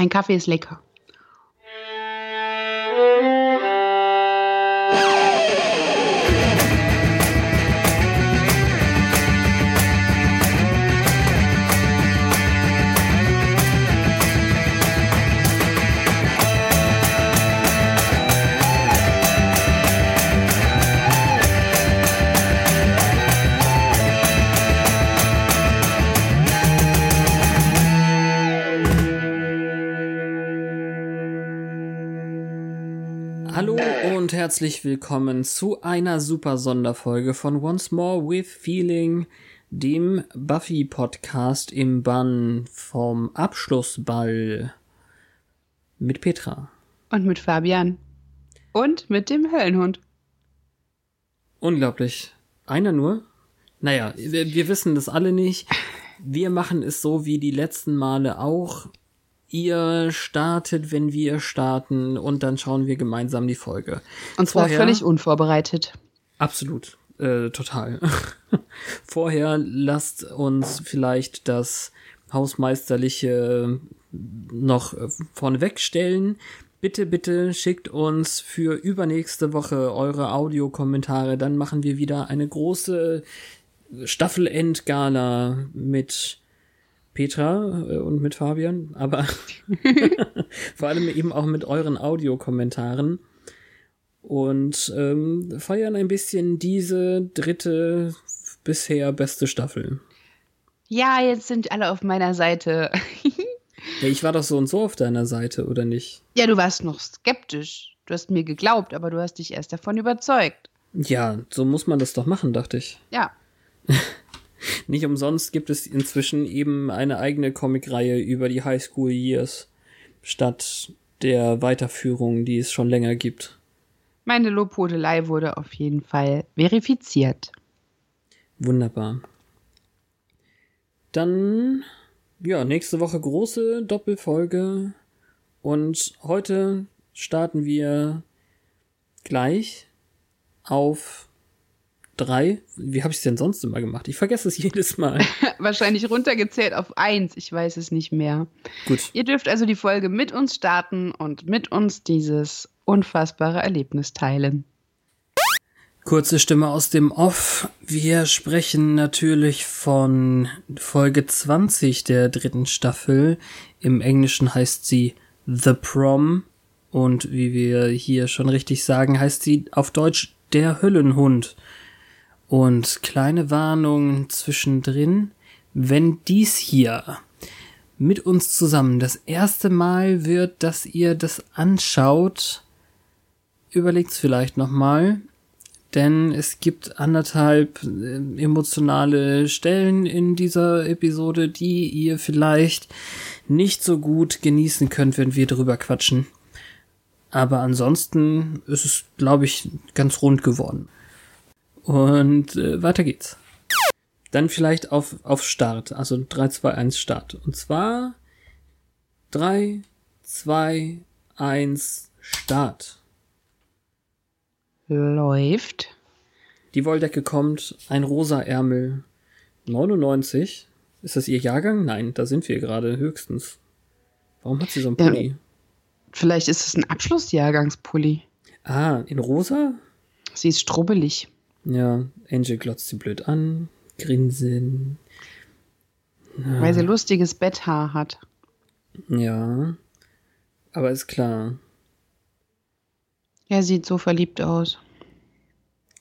Mein Kaffee ist lecker. Herzlich willkommen zu einer super Sonderfolge von Once More with Feeling, dem Buffy Podcast im Bann vom Abschlussball mit Petra. Und mit Fabian. Und mit dem Höllenhund. Unglaublich. Einer nur? Naja, wir, wir wissen das alle nicht. Wir machen es so wie die letzten Male auch. Ihr startet, wenn wir starten und dann schauen wir gemeinsam die Folge. Und zwar Vorher- völlig unvorbereitet. Absolut, äh, total. Vorher lasst uns vielleicht das Hausmeisterliche noch äh, vorneweg stellen. Bitte, bitte schickt uns für übernächste Woche eure Audiokommentare. Dann machen wir wieder eine große Staffelendgala mit Petra äh, und mit Fabian, aber vor allem eben auch mit euren Audiokommentaren und ähm, feiern ein bisschen diese dritte bisher beste Staffel. Ja, jetzt sind alle auf meiner Seite. Ja, ich war doch so und so auf deiner Seite, oder nicht? ja, du warst noch skeptisch. Du hast mir geglaubt, aber du hast dich erst davon überzeugt. Ja, so muss man das doch machen, dachte ich. Ja. Nicht umsonst gibt es inzwischen eben eine eigene Comicreihe über die High School Years statt der Weiterführung, die es schon länger gibt. Meine Lobhudelei wurde auf jeden Fall verifiziert. Wunderbar. Dann, ja, nächste Woche große Doppelfolge. Und heute starten wir gleich auf drei. Wie habe ich es denn sonst immer gemacht? Ich vergesse es jedes Mal. Wahrscheinlich runtergezählt auf eins. Ich weiß es nicht mehr. Gut. Ihr dürft also die Folge mit uns starten und mit uns dieses unfassbare Erlebnis teilen. Kurze Stimme aus dem Off. Wir sprechen natürlich von Folge 20 der dritten Staffel. Im Englischen heißt sie The Prom. Und wie wir hier schon richtig sagen, heißt sie auf Deutsch der Höllenhund. Und kleine Warnung zwischendrin. Wenn dies hier mit uns zusammen das erste Mal wird, dass ihr das anschaut, überlegt's vielleicht nochmal denn es gibt anderthalb äh, emotionale Stellen in dieser Episode, die ihr vielleicht nicht so gut genießen könnt, wenn wir drüber quatschen. Aber ansonsten ist es, glaube ich, ganz rund geworden. Und äh, weiter geht's. Dann vielleicht auf, auf Start, also 3, 2, 1 Start. Und zwar 3, 2, 1 Start. Läuft. Die Wolldecke kommt, ein rosa Ärmel. 99. Ist das ihr Jahrgang? Nein, da sind wir gerade höchstens. Warum hat sie so einen Ja. Pulli? Vielleicht ist es ein Abschlussjahrgangspulli. Ah, in rosa? Sie ist strubbelig. Ja, Angel glotzt sie blöd an. Grinsen. Weil sie lustiges Betthaar hat. Ja. Aber ist klar. Er sieht so verliebt aus.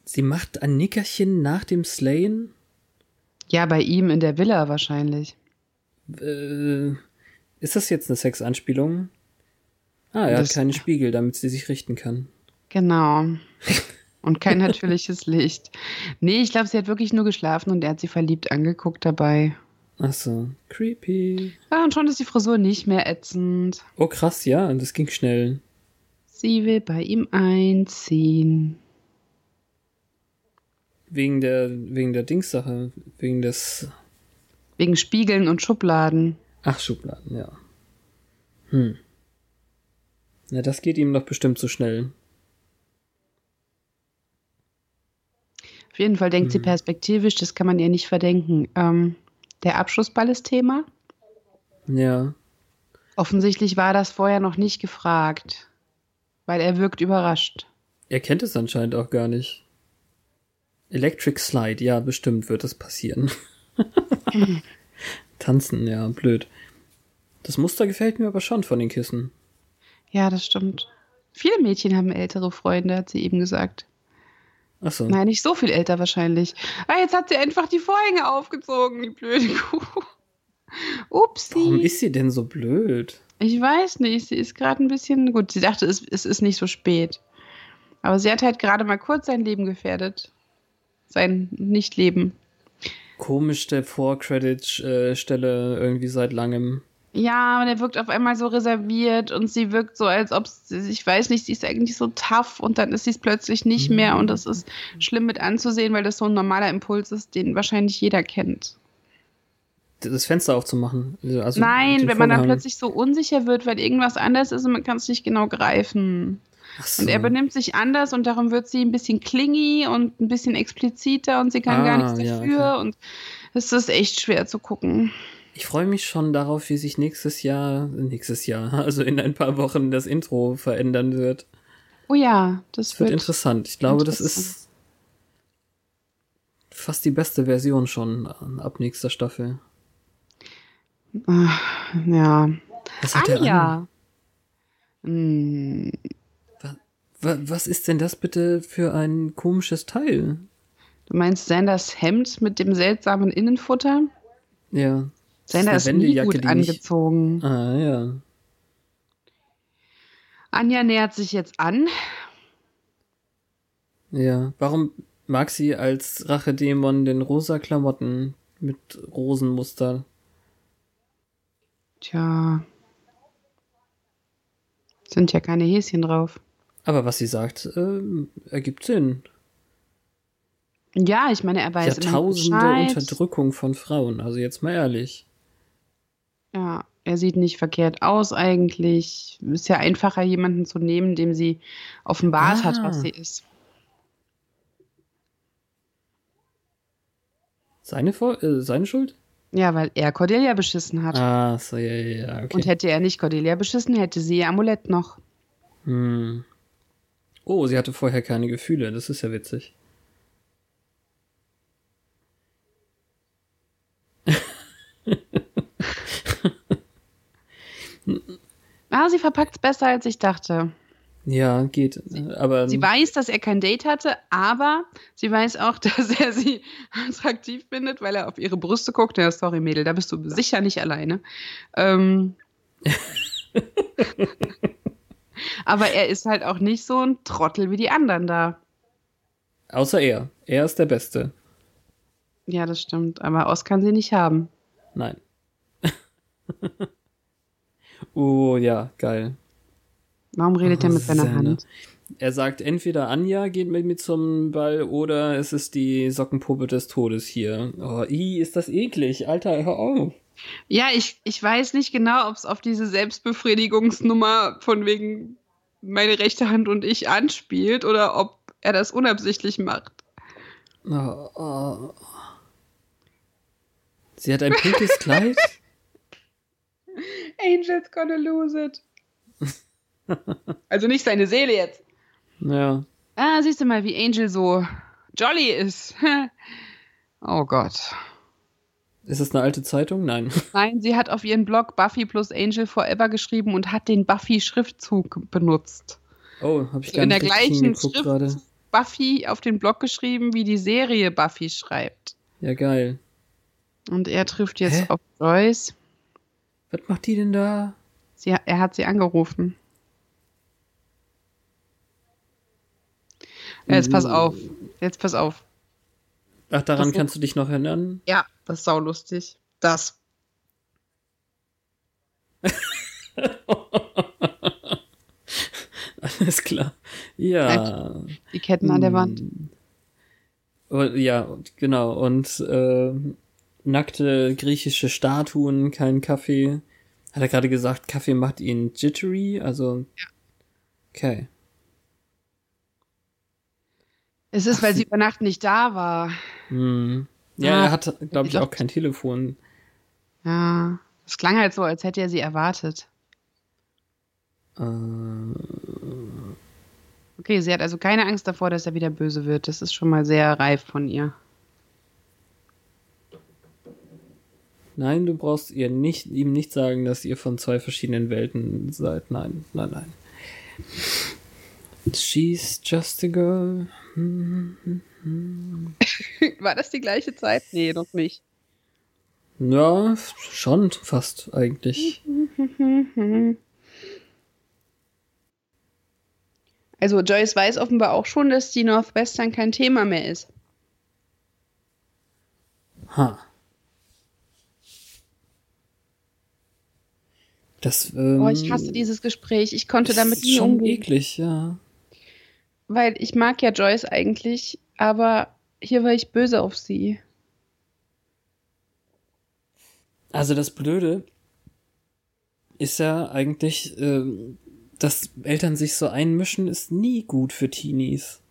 Sie macht ein Nickerchen nach dem Slayen. Ja, bei ihm in der Villa wahrscheinlich. Äh, ist das jetzt eine Sexanspielung? Ah, er Das- hat keinen Spiegel, damit sie sich richten kann. Genau. Und kein natürliches Licht. Nee, ich glaube, sie hat wirklich nur geschlafen und er hat sie verliebt angeguckt dabei. Ach so, creepy. Ja, und schon ist die Frisur nicht mehr ätzend. Oh krass, ja, das ging schnell. Sie will bei ihm einziehen. Wegen der, wegen der Dingssache, wegen des, Wegen Spiegeln und Schubladen. ach, Schubladen, ja. Hm. Na, das geht ihm doch bestimmt zu schnell. Auf jeden Fall denkt sie perspektivisch, das kann man ihr nicht verdenken. Ähm, der Abschlussball ist Thema. Ja. Offensichtlich war das vorher noch nicht gefragt, weil er wirkt überrascht. Er kennt es anscheinend auch gar nicht. Electric Slide, ja, bestimmt wird das passieren. Tanzen, ja, blöd. Das Muster gefällt mir aber schon von den Kissen. Ja, das stimmt. Viele Mädchen haben ältere Freunde, hat sie eben gesagt. Ach so. Nein, nicht so viel älter wahrscheinlich. Ah, jetzt hat sie einfach die Vorhänge aufgezogen, die blöde Kuh. Upsi. Warum ist sie denn so blöd? Ich weiß nicht, sie ist gerade ein bisschen. Gut, sie dachte, es, es ist nicht so spät. Aber sie hat halt gerade mal kurz sein Leben gefährdet. Sein Nichtleben. Komisch der Vor-Credit-Stelle irgendwie seit langem. Ja, aber der wirkt auf einmal so reserviert und sie wirkt so, als ob sie, ich weiß nicht, sie ist eigentlich so tough und dann ist sie es plötzlich nicht mehr und das ist schlimm mit anzusehen, weil das so ein normaler Impuls ist, den wahrscheinlich jeder kennt. Das Fenster aufzumachen. Also Nein, den wenn man dann plötzlich so unsicher wird, weil irgendwas anders ist und man kann es nicht genau greifen. So. Und er benimmt sich anders und darum wird sie ein bisschen klingy und ein bisschen expliziter und sie kann gar Ah, nichts ja, dafür okay. und es ist echt schwer zu gucken. Ich freue mich schon darauf, wie sich nächstes Jahr, nächstes Jahr, also in ein paar Wochen das Intro verändern wird. Oh ja, das Das wird wird. interessant. Ich glaube, das interessant. ist fast die beste Version schon äh, ab nächster Staffel. Ah, ja. Was hat der an? Anja. Hm, Wa- Was ist denn das bitte für ein komisches Teil? du meinst Sanders Hemd mit dem seltsamen Innenfutter? Ja. Sander eine ist nie gut die nicht- angezogen. Ah, ja. Anja nähert sich jetzt an. Ja. Warum mag sie als Rachedämon den rosa Klamotten mit Rosenmuster? Tja. Sind ja keine Häschen drauf. Aber was sie sagt, äh, ergibt Sinn. Ja, ich meine, er weiß Jahrtausende. Unterdrückung von Frauen, also jetzt mal ehrlich. Ja, er sieht nicht verkehrt aus eigentlich. Ist ja einfacher, jemanden zu nehmen, dem sie offenbart hat, Ah. was sie ist. Seine, Vor äh, seine Schuld? Ja, weil er Cordelia beschissen hat. Ah, so, ja, ja, ja, okay. Und hätte er nicht Cordelia beschissen, hätte sie ihr Amulett noch. Hm. Oh, sie hatte vorher keine Gefühle, das ist ja witzig. Ah, sie verpackt es besser, als ich dachte. Ja, geht. Aber Sie weiß, dass er kein Date hatte, aber sie weiß auch, dass er sie attraktiv findet, weil er auf ihre Brüste guckt. Ja, sorry, Mädel, da bist du sicher nicht alleine. Ähm, aber er ist halt auch nicht so ein Trottel wie die anderen da. außer er. Er ist der Beste. Ja, das stimmt. Aber Oz kann sie nicht haben. Nein. oh, ja, geil. Warum redet er mit seiner. Hand? Er sagt entweder Anja geht mit mir zum Ball oder es ist die Sockenpuppe des Todes hier. Oh, i, ist das eklig. Alter, hör auf. Ja, ich, ich weiß nicht genau, ob es auf diese Selbstbefriedigungsnummer von wegen meine rechte Hand und ich anspielt oder ob er das unabsichtlich macht. Oh, oh. Sie hat ein pinkes Kleid. Angel's gonna lose it. also nicht seine Seele jetzt. Ja. Ah, siehst du mal, wie Angel so jolly ist. oh Gott. Ist das eine alte Zeitung? Nein. Nein, sie hat auf ihren Blog Buffy plus Angel Forever geschrieben und hat den Buffy-Schriftzug benutzt. Oh, habe ich gar In der nicht gleichen Schrift gerade. Buffy auf den Blog geschrieben, wie die Serie Buffy schreibt. Ja, geil. Und er trifft jetzt Hä? auf Joyce. Was macht die denn da? Sie, er hat sie angerufen. Jetzt pass auf. Jetzt pass auf. Ach, daran Das- kannst du dich noch erinnern? Ja, das ist saulustig. Das. Alles klar. Ja. Die Ketten an der Wand. Oh, Ja, genau. Und äh, nackte griechische Statuen, kein Kaffee. Hat er gerade gesagt, Kaffee macht ihn jittery? Also. Okay. Es ist, Ach, weil sie- über Nacht nicht da war. Hm. Ja, Ah, er hat, glaube ich, auch kein Telefon. Ja. Es klang halt so, als hätte er sie erwartet. Äh, Okay, sie hat also keine Angst davor, dass er wieder böse wird. Das ist schon mal sehr reif von ihr. Nein, du brauchst ihr nicht, ihm nicht sagen, dass ihr von zwei verschiedenen Welten seid. Nein, nein, nein. She's just a girl. War das die gleiche Zeit? Nee, noch nicht. Ja, schon fast eigentlich. Also Joyce weiß offenbar auch schon, dass die Northwestern kein Thema mehr ist. Ha. Das, ähm, Oh, ich hasse dieses Gespräch. Ich konnte damit nie schon umgehen. eklig, ja. Weil ich mag ja Joyce eigentlich, aber hier war ich böse auf sie. Also das Blöde ist ja eigentlich, ähm, dass Eltern sich so einmischen, ist nie gut für Teenies.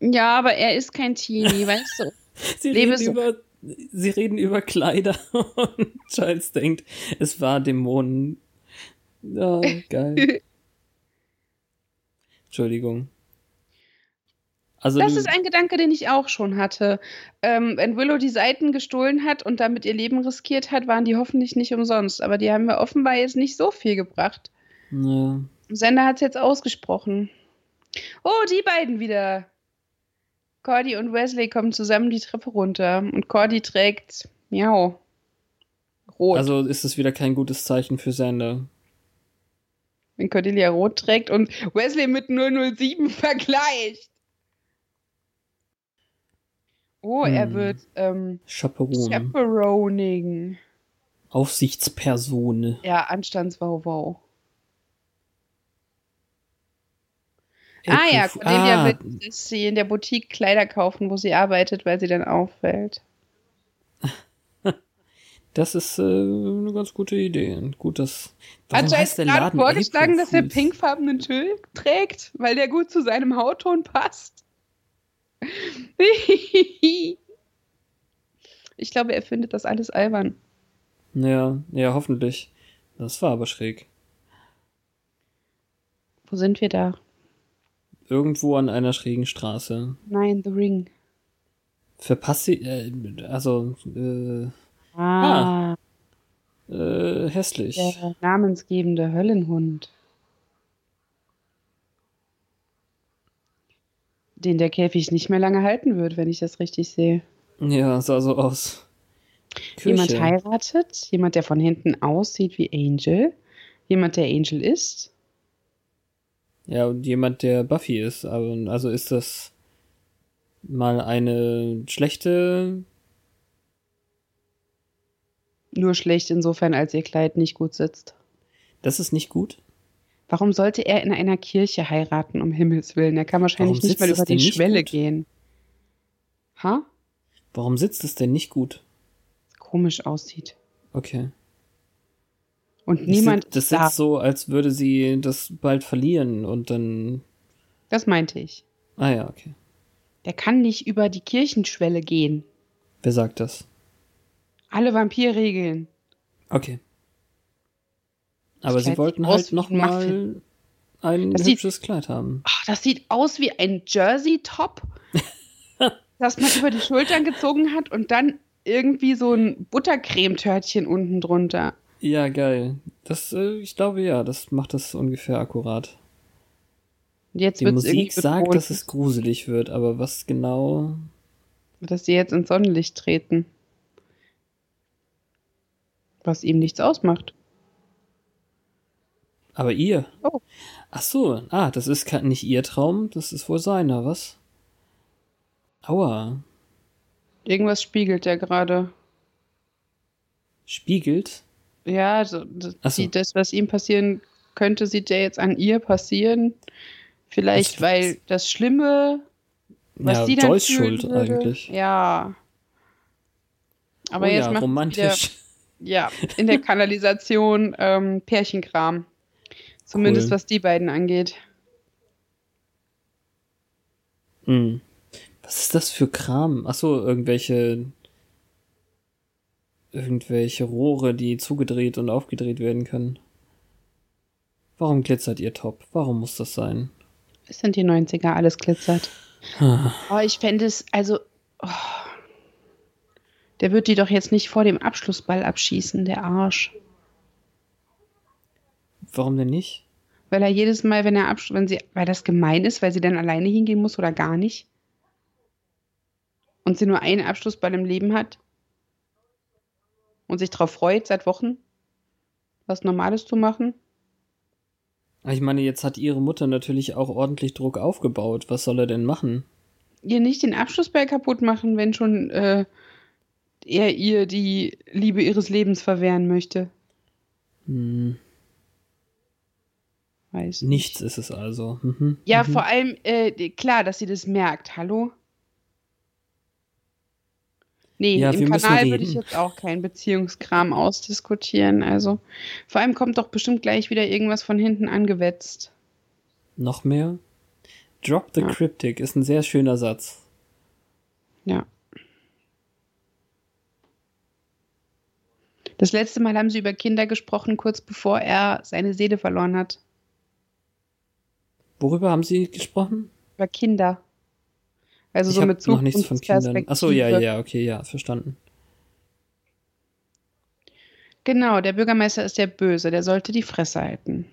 Ja, aber er ist kein Teenie, weißt du? Sie Lebe reden so. über, sie reden über Kleider und Giles denkt, es war Dämonen. Ja, geil. Entschuldigung. Also Das ist ein Gedanke, den ich auch schon hatte. Ähm, wenn Willow die Seiten gestohlen hat und damit ihr Leben riskiert hat, waren die hoffentlich nicht umsonst. Aber die haben mir offenbar jetzt nicht so viel gebracht. ja. Sender hat es jetzt ausgesprochen. Oh, die beiden wieder. Cordy und Wesley kommen zusammen die Treppe runter und Cordy trägt Miau. Rot. Also ist es wieder kein gutes Zeichen für Sander. wenn Cordelia rot trägt und Wesley mit 007 vergleicht. Oh, er Hm. wird ähm, Chaperon. Chaperoning. Aufsichtsperson. Ja, Anstandswauwau. Ah ja, Cordelia ah, will, dass sie in der Boutique Kleider kaufen, wo sie arbeitet, weil sie dann auffällt. Das ist äh, eine ganz gute Idee. Gut, dass. Hat der gerade vorgeschlagen, dass er pinkfarbenen Tüll trägt, weil der gut zu seinem Hautton passt? ich glaube, er findet das alles albern. Ja, ja, hoffentlich. Das war aber schräg. Wo sind wir da? Irgendwo an einer schrägen Straße. Nein, The Ring. Verpasst sie. Äh, also, äh, Ah, äh, hässlich. der namensgebende Höllenhund. Den der Käfig nicht mehr lange halten wird, wenn ich das richtig sehe. Ja, sah so aus. Jemand Kirche. heiratet, jemand, der von hinten aussieht wie Angel, jemand, der Angel ist. Ja, und jemand, der Buffy ist. Aber, also ist das mal eine schlechte. Nur schlecht insofern, als ihr Kleid nicht gut sitzt. Das ist nicht gut. Warum sollte er in einer Kirche heiraten, um Himmels Willen? Er kann wahrscheinlich nicht mal über die Schwelle gut? gehen. Ha? Warum sitzt es denn nicht gut? Komisch aussieht. Okay. Und Das niemand sitzt- Das ist so, als würde sie das bald verlieren und dann. Das meinte ich. Ah ja, okay. Der kann nicht über die Kirchenschwelle gehen. Wer sagt das? Alle Vampirregeln. Okay. Aber Das sie wollten sieht halt wie noch ein mal Muffin. ein Das sieht- hübsches Kleid haben. Ach, das sieht aus wie ein Jersey-Top, das man über die Schultern gezogen hat und dann irgendwie so ein Buttercremetörtchen unten drunter. Ja, geil. Das, äh, ich glaube ja, das macht das ungefähr akkurat. Jetzt Die Musik sagt, dass es gruselig wird, aber was genau? dass sie jetzt ins Sonnenlicht treten. Was ihm nichts ausmacht. Aber ihr? Oh. Ach so, ah, das ist nicht ihr Traum, das ist wohl seiner, was? Aua. Irgendwas spiegelt er gerade. Spiegelt? Ja, so, das, so. die, das, was ihm passieren könnte, sieht ja jetzt an ihr passieren. Vielleicht, Das- weil das Schlimme, was ja, sie dann Joyce schuld würde, eigentlich. Ja. Aber oh jetzt ja, macht romantisch. Wieder, ja, in der Kanalisation ähm, Pärchenkram. Zumindest Cool. was die beiden angeht. Hm. Was ist das für Kram? Ach so, irgendwelche irgendwelche Rohre, die zugedreht und aufgedreht werden können. Warum glitzert ihr Top? Warum muss das sein? Es sind die 90er, alles glitzert. oh, ich fände es, also. Oh, der wird die doch jetzt nicht vor dem Abschlussball abschießen, der Arsch. Warum denn nicht? Weil er jedes Mal, wenn er absch wenn sie, weil das gemein ist, weil sie dann alleine hingehen muss oder gar nicht. Und sie nur einen Abschlussball im Leben hat. Und sich darauf freut seit Wochen, was Normales zu machen. Ich meine, jetzt hat ihre Mutter natürlich auch ordentlich Druck aufgebaut. Was soll er denn machen? Ihr nicht den Abschlussball kaputt machen, wenn schon äh, er ihr die Liebe ihres Lebens verwehren möchte. Hm. Weiß Nichts nicht. ist es also. Mhm. Ja, mhm. vor allem, äh, klar, dass sie das merkt. Hallo? Nee, Ja, im Kanal würde ich jetzt auch keinen Beziehungskram ausdiskutieren. Also, vor allem kommt doch bestimmt gleich wieder irgendwas von hinten angewetzt. Noch mehr? Drop the Ja. Cryptic ist ein sehr schöner Satz. Ja. Das letzte Mal haben sie über Kinder gesprochen, kurz bevor er seine Seele verloren hat. Worüber haben Sie gesprochen? Über Kinder. Also ich so mit noch nichts von Kindern. Achso, ja, ja, okay, ja, verstanden. Genau, der Bürgermeister ist der Böse, der sollte die Fresse halten.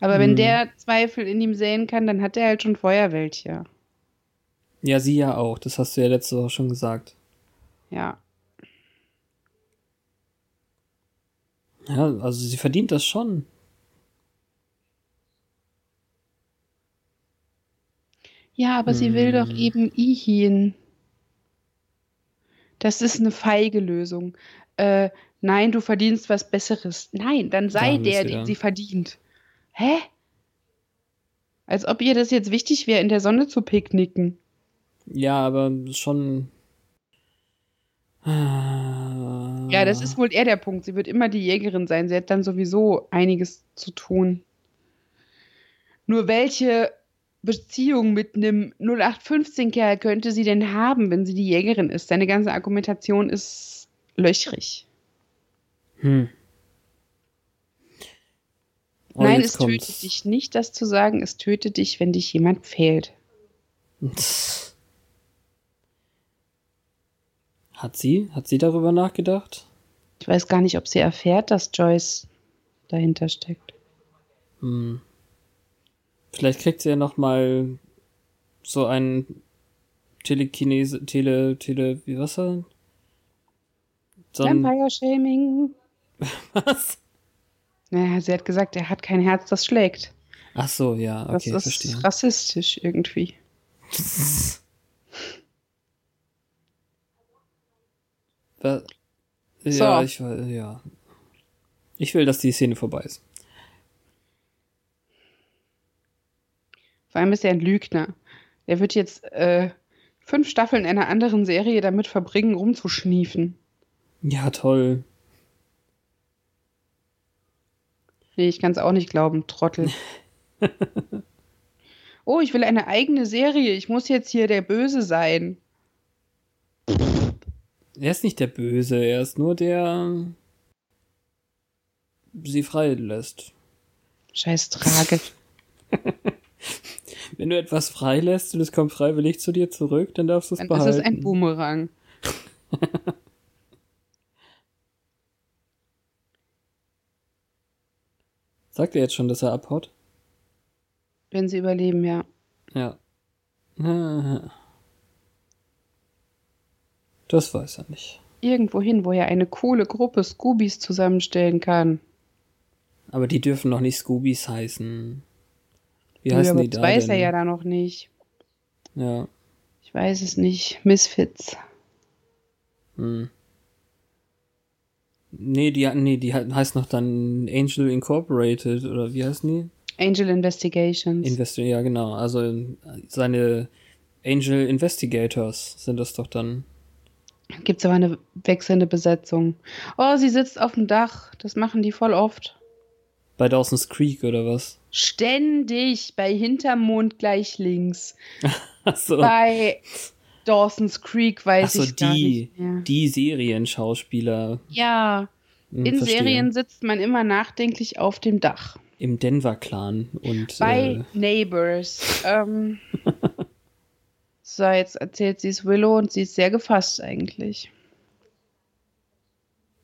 Aber wenn Hm. der Zweifel in ihm sehen kann, dann hat er halt schon vorher welche. Ja, sie ja auch. Das hast du ja letzte Woche schon gesagt. Ja. Ja, also sie verdient das schon. Ja, aber sie will doch Hm. eben ihn. Das ist eine feige Lösung. Äh, nein, du verdienst was Besseres. Nein, dann sei Da der, den wieder. sie verdient. Hä? Als ob ihr das jetzt wichtig wäre, in der Sonne zu picknicken. Ja, aber schon. Ja, das ist wohl eher der Punkt. Sie wird immer die Jägerin sein. Sie hat dann sowieso einiges zu tun. Nur welche Beziehung mit einem 0815-Kerl könnte sie denn haben, wenn sie die Jägerin ist? Seine ganze Argumentation ist löchrig. Hm. Oh, Nein, es kommt's. tötet dich nicht, das zu sagen. Es tötet dich, wenn dich jemand fehlt. Hat sie? Hat sie darüber nachgedacht? Ich weiß gar nicht, ob sie erfährt, dass Joyce dahinter steckt. Hm. Vielleicht kriegt sie ja noch mal so ein Telekinese, Tele, Tele, wie was er? So ein, Vampire-Shaming. was? Naja, sie hat gesagt, er hat kein Herz, das schlägt. Ach so, ja, Das okay, ist verstehe. rassistisch irgendwie. Wa- So. Ja, ich ja. Ich will, dass die Szene vorbei ist. Vor allem ist er ein Lügner. Er wird jetzt äh, fünf Staffeln einer anderen Serie damit verbringen, rumzuschniefen. Ja, toll. Nee, ich kann es auch nicht glauben, Trottel. oh, ich will eine eigene Serie. Ich muss jetzt hier der Böse sein. Er ist nicht der Böse, er ist nur der sie frei lässt. Scheiß tragisch. Wenn du etwas freilässt und es kommt freiwillig zu dir zurück, dann darfst du es Dann behalten. ist es ein Boomerang. Sagt er jetzt schon, dass er abhaut? Wenn sie überleben, ja. Ja. Das weiß er nicht. Irgendwo hin, wo er eine coole Gruppe Scoobies zusammenstellen kann. Aber die dürfen noch nicht Scoobies heißen. Wie heißen die das da weiß denn? er ja da noch nicht. Ja. Ich weiß es nicht. Misfits. Hm. Nee, die, nee, die he- heißt noch dann Angel Incorporated oder wie heißen die? Angel Investigations. Investi ja, genau. Also seine Angel Investigators sind das doch dann. Gibt es aber eine wechselnde Besetzung. Oh, sie sitzt auf dem Dach. Das machen die voll oft. Bei Dawson's Creek oder was? Ständig bei Hintermond gleich links. Achso. Bei Dawson's Creek weiß Achso, ich gar die, nicht mehr. die Serienschauspieler. Ja, Hm, In verstehe. Serien sitzt man immer nachdenklich auf dem Dach. Im Denver-Clan und Bei äh, Neighbors. ähm, so, jetzt erzählt sie es Willow und sie ist sehr gefasst eigentlich.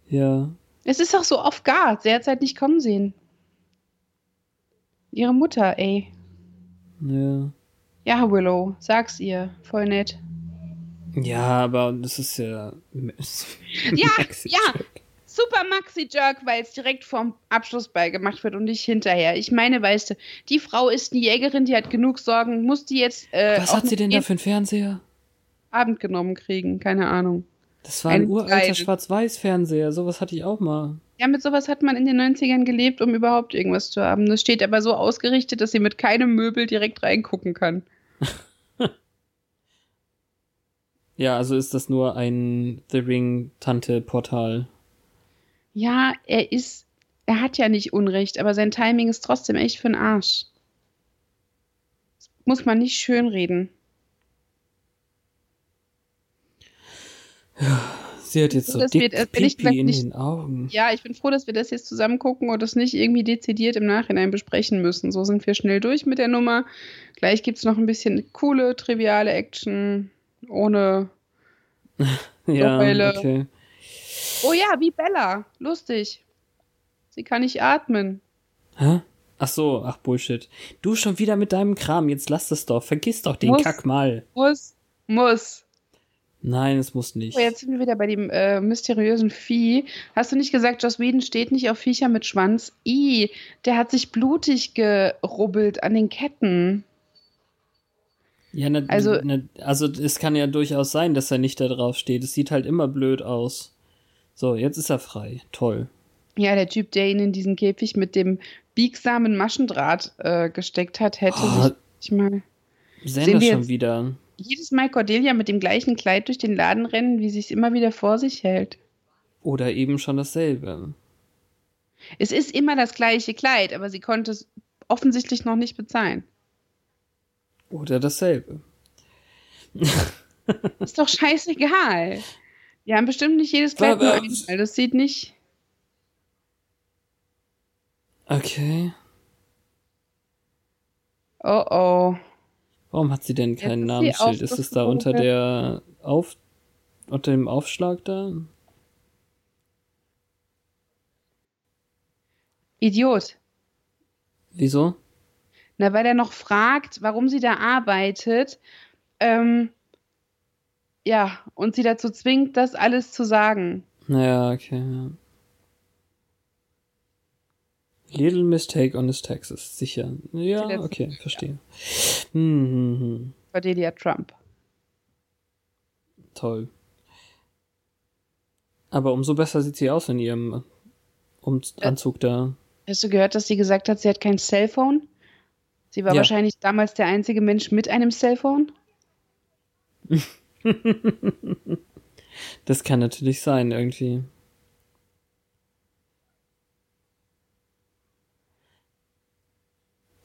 ja. Es ist auch so off guard. Sie hat es halt nicht kommen sehen. Ihre Mutter, ey. Ja. Ja, Willow, sag's ihr. Voll nett. Ja, aber das ist ja. Ja, ja. Super Maxi-Jerk, weil es direkt vorm Abschlussball gemacht wird und nicht hinterher. Ich meine, weißt du, die Frau ist eine Jägerin, die hat genug Sorgen. Muss die jetzt äh, Was hat sie denn da für einen Fernseher? Abend genommen kriegen? Keine Ahnung. Das war ein Ein uralter. Schwarz-Weiß-Fernseher. Sowas hatte ich auch mal. Ja, mit sowas hat man in den 90ern gelebt, um überhaupt irgendwas zu haben. Das steht aber so ausgerichtet, dass sie mit keinem Möbel direkt reingucken kann. Ja, also ist das nur ein The Ring-Tante-Portal. Ja, er ist, er hat ja nicht Unrecht, aber sein Timing ist trotzdem echt für den Arsch. Das muss man nicht schönreden. Sie hat jetzt So, so das dick ich Pipi in nicht- den Augen. Ja, ich bin froh, dass wir das jetzt zusammen gucken und das nicht irgendwie dezidiert im Nachhinein besprechen müssen. So sind wir schnell durch mit der Nummer. Gleich gibt es noch ein bisschen coole, triviale Action ohne. Ja, okay. Oh ja, wie Bella. Lustig. Sie kann nicht atmen. Hä? Ach so, ach Bullshit. Du schon wieder mit deinem Kram, jetzt lass das doch. Vergiss doch den Muss. Kack mal. Muss. Muss. Nein, es muss nicht. Oh, jetzt sind wir wieder bei dem äh, mysteriösen Vieh. Hast du nicht gesagt, Joss Whedon steht nicht auf Viecher mit Schwanz? I, der hat sich blutig gerubbelt an den Ketten. Ja, na, Also- na, also es kann ja durchaus sein, dass er nicht da drauf steht. Es sieht halt immer blöd aus. So, jetzt ist er frei. Toll. Ja, der Typ, der ihn in diesen Käfig mit dem biegsamen Maschendraht äh, gesteckt hat, hätte Oh, sich ich mal Sehen wir schon jetzt- wieder. Jedes Mal Cordelia mit dem gleichen Kleid durch den Laden rennen, wie sie es immer wieder vor sich hält. Oder eben schon dasselbe. Es ist immer das gleiche Kleid, aber sie konnte es offensichtlich noch nicht bezahlen. Oder dasselbe. Ist doch scheißegal. Wir haben bestimmt nicht jedes Kleid nur Aber- einmal. Das sieht nicht. Okay. Oh oh. Warum hat sie denn kein sie Namensschild? Ist es da unter der Auf unter dem Aufschlag da? Idiot. Wieso? Na, weil er noch fragt, warum sie da arbeitet. Ähm, ja, und sie dazu zwingt, das alles zu sagen. Naja, okay. Ja. Little mistake on his taxes, sicher. Ja, okay, verstehe. Hm, hm, hm. Cordelia Trump. Toll. Aber umso besser sieht sie aus in ihrem um Anzug da. Hast du gehört, dass sie gesagt hat, sie hat kein Cellphone? Sie war Ja. wahrscheinlich damals der einzige Mensch mit einem Cellphone. Das kann natürlich sein, irgendwie.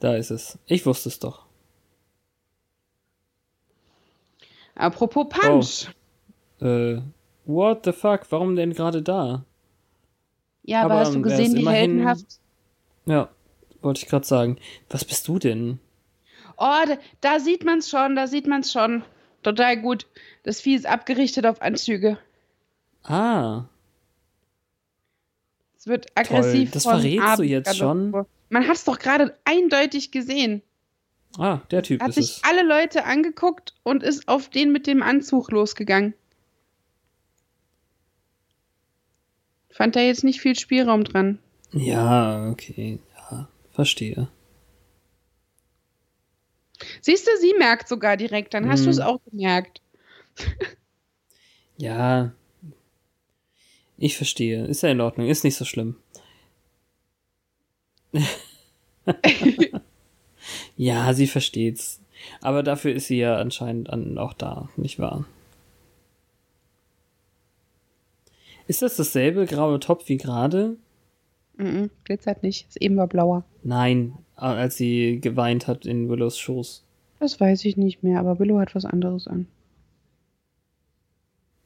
Da ist es. Ich wusste es doch. Apropos Punch. Äh, what the fuck? Warum denn gerade da? Ja, aber, aber, hast du ähm, gesehen, wie heldenhaft. Ja, wollte ich gerade sagen. Was bist du denn? Oh, da, da sieht man's schon, da sieht man's schon. Total gut. Das Vieh ist abgerichtet auf Anzüge. Ah, Es wird aggressiv. das von verrätst du Abend jetzt gerade- schon. Man hat's doch gerade eindeutig gesehen. ah, der Typ Hat ist sich es. alle Leute angeguckt und ist auf den mit dem Anzug losgegangen. Fand da jetzt nicht viel Spielraum dran. Ja, okay, ja, verstehe. Siehst du, sie merkt sogar direkt, dann hast Mhm. du es auch gemerkt. Ja, ich verstehe. Ist ja in Ordnung, ist nicht so schlimm. ja, sie versteht's. Aber dafür ist sie ja anscheinend an, auch da, nicht wahr? Ist das dasselbe graue Top wie gerade? Mhm, glitzert nicht. Das eben war blauer. Nein, als sie geweint hat in Willows Schoß. Das weiß ich nicht mehr, aber Willow hat was anderes an.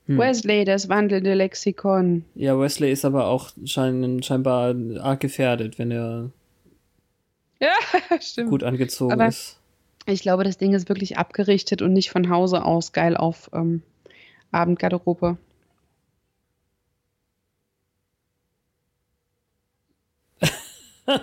Hm. Wesley, das wandelnde Lexikon. Ja, Wesley ist aber auch schein, scheinbar arg gefährdet, wenn er ja, stimmt. gut angezogen aber ist. Ich glaube, das Ding ist wirklich abgerichtet und nicht von Hause aus geil auf ähm, Abendgarderobe.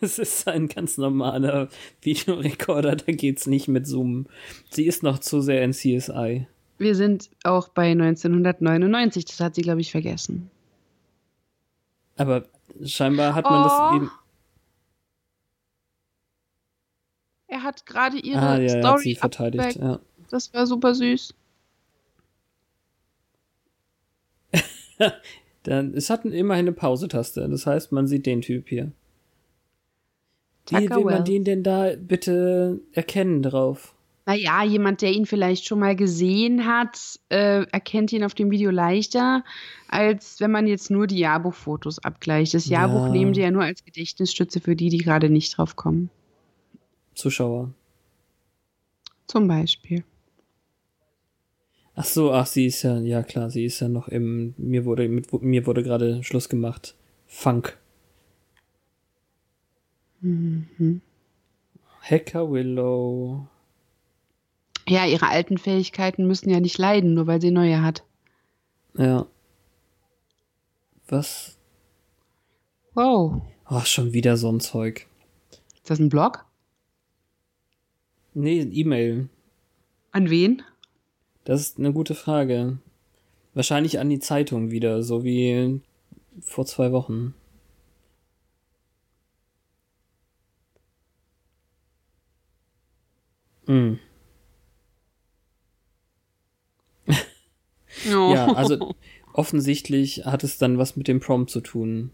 das ist ein ganz normaler Videorekorder, da geht's nicht mit Zoom. Sie ist noch zu sehr in CSI. Wir sind auch bei 1999, das hat sie, glaube ich, vergessen. Aber scheinbar hat man oh. das eben. Er hat gerade ihre ah, ja, Story hat sie verteidigt. Ja. Das war super süß. Dann, es hat immerhin eine Pause-Taste. Das heißt, man sieht den Typ hier. Wie will man den denn da bitte erkennen drauf? Naja, jemand, der ihn vielleicht schon mal gesehen hat, äh, erkennt ihn auf dem Video leichter, als wenn man jetzt nur die Jahrbuchfotos abgleicht. Das Jahrbuch ja. nehmen die ja nur als Gedächtnisstütze für die, die gerade nicht drauf kommen. Zuschauer. Zum Beispiel. Ach so, ach, sie ist ja, ja klar, sie ist ja noch im, mir wurde, mit, mir wurde gerade Schluss gemacht. Funk. Mhm. Hacker Willow. Ja, ihre alten Fähigkeiten müssen ja nicht leiden, nur weil sie neue hat. Ja. Was? Wow. Ach, schon wieder so ein Zeug. Ist das ein Blog? Nee, E-Mail. An wen? Das ist eine gute Frage. Wahrscheinlich an die Zeitung wieder, so wie vor zwei Wochen. Hm. Oh. Ja, also offensichtlich hat es dann was mit dem Prompt zu tun.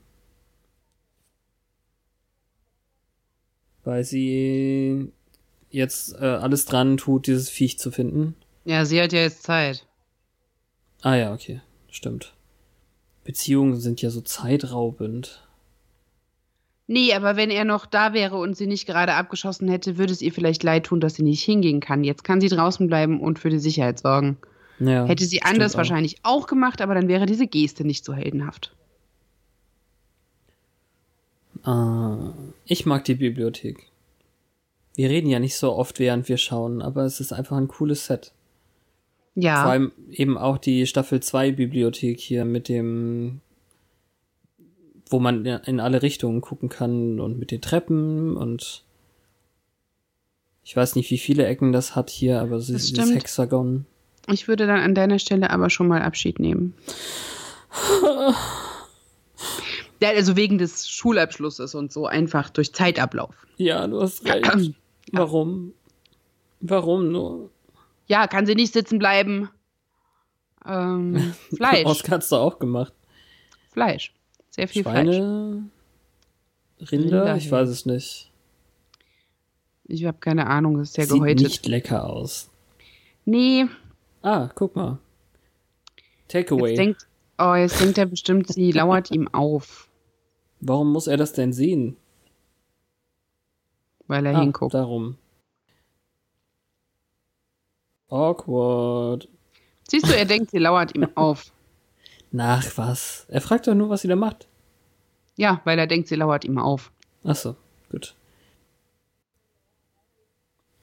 Weil sie jetzt äh, alles dran tut, dieses Viech zu finden. Ja, sie hat ja jetzt Zeit. Ah ja, okay. Stimmt. Beziehungen sind ja so zeitraubend. Nee, aber wenn er noch da wäre und sie nicht gerade abgeschossen hätte, würde es ihr vielleicht leid tun, dass sie nicht hingehen kann. Jetzt kann sie draußen bleiben und für die Sicherheit sorgen. Ja, Hätte sie anders auch. wahrscheinlich auch gemacht, aber dann wäre diese Geste nicht so heldenhaft. Uh, ich mag die Bibliothek. Wir reden ja nicht so oft, während wir schauen, aber es ist einfach ein cooles Set. Ja. Vor allem eben auch die Staffel 2 Bibliothek hier mit dem, wo man in alle Richtungen gucken kann und mit den Treppen und ich weiß nicht, wie viele Ecken das hat hier, aber es ist dieses Hexagon. Ich würde dann an deiner Stelle aber schon mal Abschied nehmen. ja, also wegen des Schulabschlusses und so einfach durch Zeitablauf. Ja, du hast recht. Warum? Warum nur? Ja, kann sie nicht sitzen bleiben. Ähm, Fleisch. Oskar hat's doch auch gemacht. Fleisch. Sehr viel Schweine, Fleisch. Rinder? Rinder? Ich weiß es nicht. Ich habe keine Ahnung, das ist ja Sieht gehäutet. Sieht nicht lecker aus. Nee, Ah, guck mal. Takeaway. Denkt, oh, jetzt denkt er bestimmt, sie lauert ihm auf. Warum muss er das denn sehen? Weil er ah, hinguckt. Darum. Awkward. Siehst du, er denkt, sie lauert ihm auf. Nach was? Er fragt doch nur, was sie da macht. Ja, weil er denkt, sie lauert ihm auf. Ach so, gut.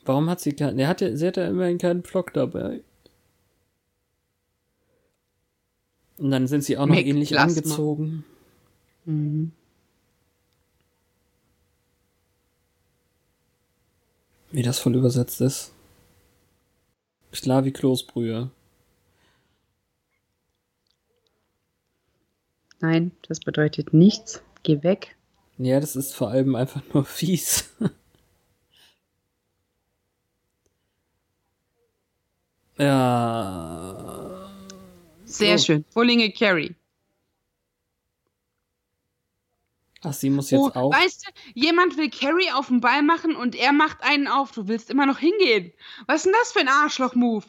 Warum hat sie keinen. Er hatte, sie hat ja immerhin keinen Vlog dabei. Und dann sind sie auch noch Make ähnlich Plasma. angezogen. Mhm. Wie das voll übersetzt ist. Klar wie Kloßbrühe. Nein, das bedeutet nichts. Geh weg. Ja, das ist vor allem einfach nur fies. ja. Sehr so. schön. Bullinge Carry. Ach, sie muss jetzt oh, auch. Weißt du, jemand will Carry auf den Ball machen und er macht einen auf. Du willst immer noch hingehen. Was ist denn das für ein Arschloch-Move?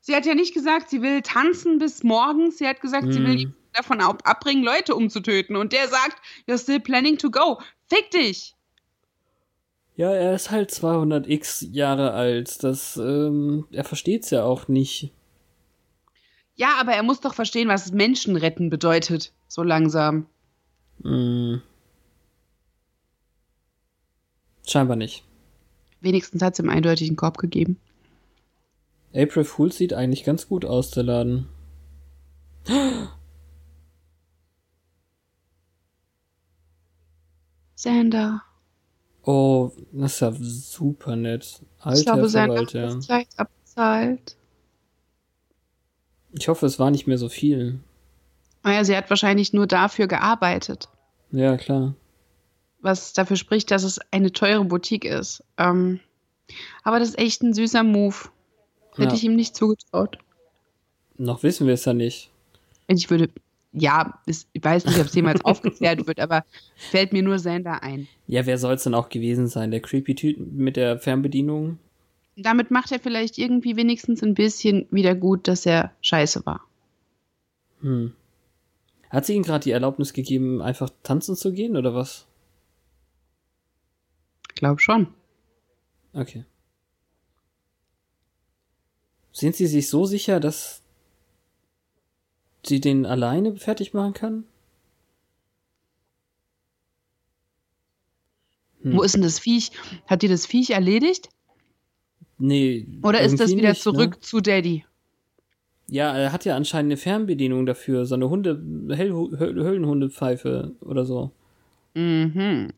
Sie hat ja nicht gesagt, sie will tanzen bis morgens. Sie hat gesagt, hm. sie will ihn davon abbringen, Leute umzutöten. Und der sagt, you're still planning to go. Fick dich! Ja, er ist halt 200 x Jahre alt. Das, ähm, er versteht's ja auch nicht. Ja, aber er muss doch verstehen, was Menschen retten bedeutet. So langsam. Mm. Scheinbar nicht. Wenigstens hat es ihm eindeutig einen Korb gegeben. April Fool sieht eigentlich ganz gut aus, der Laden. Sander. Oh, das ist ja super nett. Alter ich glaube, Sander hat Verwalter. das gleich abgezahlt. Ich hoffe, es war nicht mehr so viel. Naja, sie hat wahrscheinlich nur dafür gearbeitet. Ja, klar. was dafür spricht, dass es eine teure Boutique ist. Ähm, aber das ist echt ein süßer Move. Hätte Ja. ich ihm nicht zugetraut. Noch wissen wir es ja nicht. Ich würde, ja, ich weiß nicht, ob es jemals aufgeklärt wird, aber fällt mir nur Sander ein. Ja, wer soll es denn auch gewesen sein? Der creepy Typ mit der Fernbedienung? Damit macht er vielleicht irgendwie wenigstens ein bisschen wieder gut, dass er scheiße war. Hm. Hat sie ihm gerade die Erlaubnis gegeben, einfach tanzen zu gehen oder was? Ich glaube schon. Okay. Sind Sie sich so sicher, dass sie den alleine fertig machen kann? Hm. Wo ist denn das Viech? Hat die das Viech erledigt? Nee. Oder ist das wieder nicht, zurück Ne? zu Daddy? Ja, er hat ja anscheinend eine Fernbedienung dafür, so eine Hunde, Hell Höh- Höhlenhundepfeife oder so. Mhm.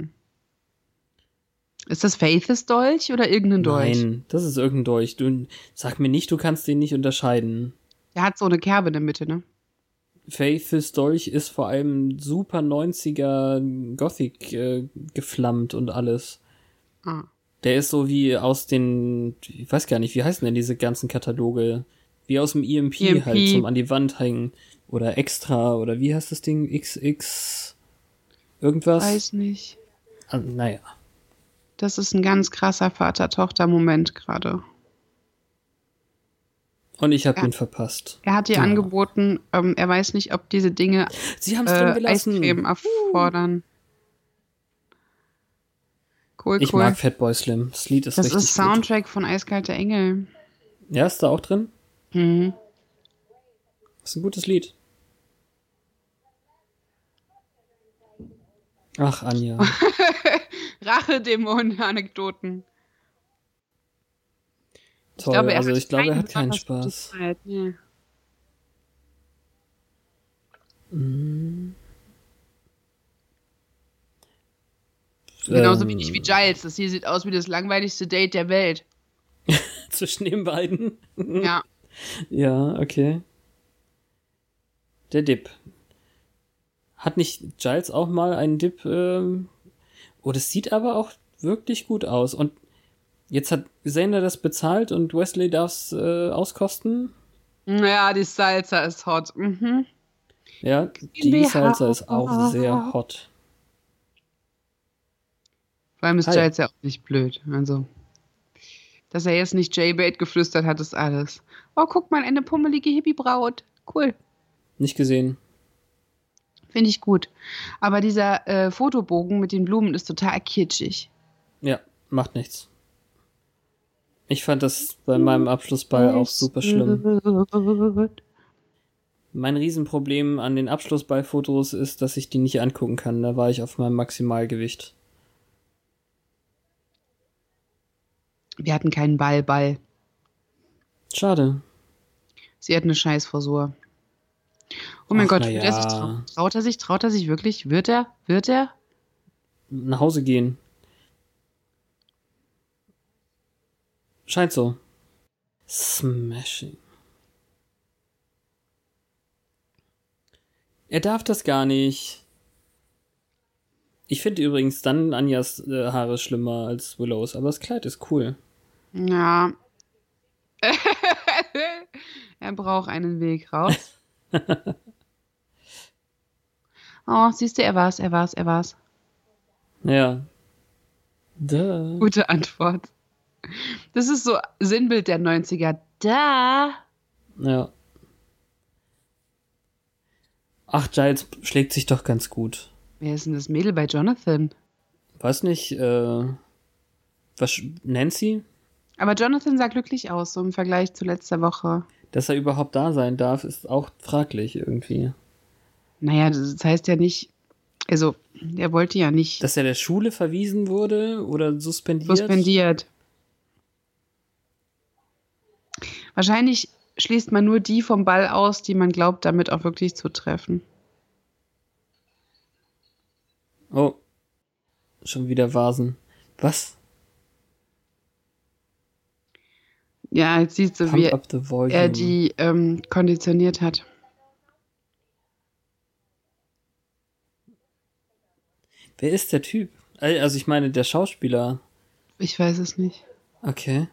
Ist das Faith's Dolch oder irgendein Dolch? Nein, das ist irgendein Dolch. Du sag mir nicht, du kannst den nicht unterscheiden. Der hat so eine Kerbe in der Mitte, ne? Faith's Dolch ist vor allem super 90er Gothic äh, geflammt und alles. Ah. Der ist so wie aus den, ich weiß gar nicht, wie heißen denn diese ganzen Kataloge? Wie aus dem EMP, EMP. halt zum an die Wand hängen. Oder extra, oder wie heißt das Ding? XX irgendwas? Weiß nicht. Ah, naja. Das ist ein ganz krasser Vater-Tochter-Moment gerade. Und ich habe ihn verpasst. Er hat ihr Ja. angeboten, ähm, er weiß nicht, ob diese Dinge Sie haben es drin äh. Eiscreme erfordern. Cool, Ich cool. mag Fatboy Slim. Das Lied ist das richtig ist Soundtrack von Eiskalte Engel. gut. Ja, ist da auch drin? Mhm. ist ein gutes Lied. Ach, Anja. Rache-Dämonen-Anekdoten. Toll. glaube, er also ich glaube, er hat keinen Spaß. Zeit, nee. Genauso Ähm, wenig wie Giles. Das hier sieht aus wie das langweiligste Date der Welt. Zwischen den beiden. Ja. Ja, okay. Der Dip. Hat nicht Giles auch mal einen Dip? Ähm... Oh, das sieht aber auch wirklich gut aus. Und jetzt hat Xander das bezahlt und Wesley darf es äh, auskosten. Ja, die Salsa ist hot. Mhm. Ja, die. Salsa ist auch sehr hot. Vor allem ist. Giles ja auch nicht blöd. Also, dass er jetzt nicht J-Bait geflüstert hat, ist alles. Oh, guck mal, eine pummelige Hippie-Braut. Cool. Nicht gesehen. Finde ich gut. Aber dieser äh, Fotobogen mit den Blumen ist total kitschig. Ja, macht nichts. Ich fand das bei meinem Abschlussball auch super schlimm. Mein Riesenproblem an den Abschlussballfotos ist, dass ich die nicht angucken kann. Da war ich auf meinem Maximalgewicht. Wir hatten keinen Ball, Ball. Schade. Sie hat eine Scheißfrisur. Oh mein Ach, Gott, wird er sich ja. trau traut er sich? Traut er sich wirklich? Wird er? Wird er? Nach Hause gehen. Scheint so. Smashing. Er darf das gar nicht. Ich finde übrigens dann Anjas äh, Haare schlimmer als Willows, aber das Kleid ist cool. Ja. er braucht einen Weg raus. oh, siehst du, er war's, er war's, er war's. Ja. Duh. Gute Antwort. Das ist so Sinnbild der 90er. Da. Ja. Ach, Giles schlägt sich doch ganz gut. Wer ist denn das Mädel bei Jonathan? Weiß nicht, äh. Was, Nancy? Aber Jonathan sah glücklich aus, so im Vergleich zu letzter Woche. Dass er überhaupt da sein darf, ist auch fraglich irgendwie. Naja, das heißt ja nicht, also er wollte ja nicht. Dass er der Schule verwiesen wurde oder suspendiert? Suspendiert. Wahrscheinlich schließt man nur die vom Ball aus, die man glaubt, damit auch wirklich zu treffen. Oh. Schon wieder Vasen. Was? Ja, jetzt siehst du, wie er die ähm, konditioniert hat. Wer ist der Typ? Also ich meine, der Schauspieler. Ich weiß es nicht. Okay.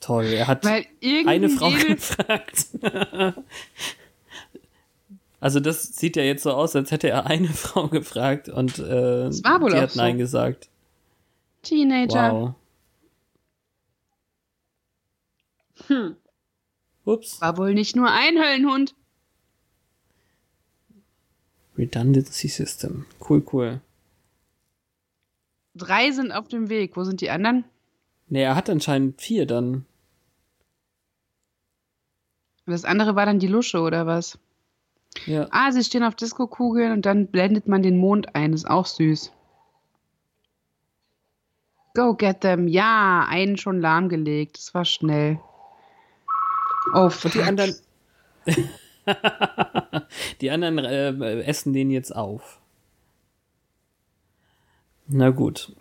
Toll, er hat eine Frau gefragt. also das sieht ja jetzt so aus, als hätte er eine Frau gefragt und äh, Das war wohl die auch hat so. Nein gesagt. Teenager. Wow. Hm. Ups. War wohl nicht nur ein Höllenhund. Redundancy System. Cool, cool. Drei sind auf dem Weg. Wo sind die anderen? Nee, er hat anscheinend vier dann. Das andere war dann die Lusche oder was? Ja. Ah, sie stehen auf Disco-Kugeln und dann blendet man den Mond ein. Ist auch süß. Go get them. Ja, einen schon lahmgelegt. Das war schnell. Oh, fuck. Und die anderen. die anderen äh, essen den jetzt auf. Na gut.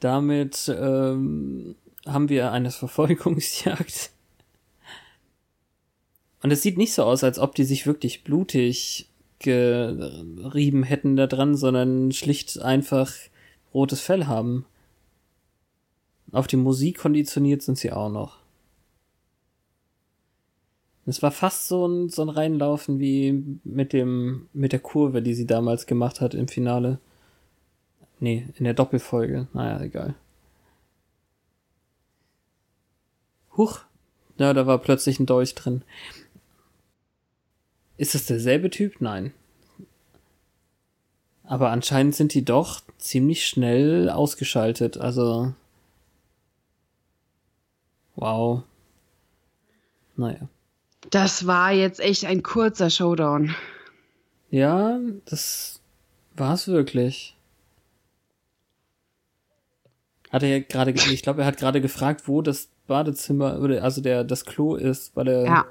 Damit ähm, haben wir eine Verfolgungsjagd. Und es sieht nicht so aus, als ob die sich wirklich blutig gerieben hätten da dran, sondern schlicht einfach rotes Fell haben. Auf die Musik konditioniert sind sie auch noch. Es war fast so ein, so ein Reinlaufen wie mit dem, mit der Kurve, die sie damals gemacht hat im Finale. Nee, in der Doppelfolge. Naja, egal. Huch. Ja, da war plötzlich ein Dolch drin. Ist es derselbe Typ? Nein. Aber anscheinend sind die doch ziemlich schnell ausgeschaltet. Also. Wow. Naja. Das war jetzt echt ein kurzer Showdown. Ja, das war's wirklich. Hat er ja gerade, ich glaube, er hat gerade gefragt, wo das Badezimmer oder also der das Klo ist, weil er Ja.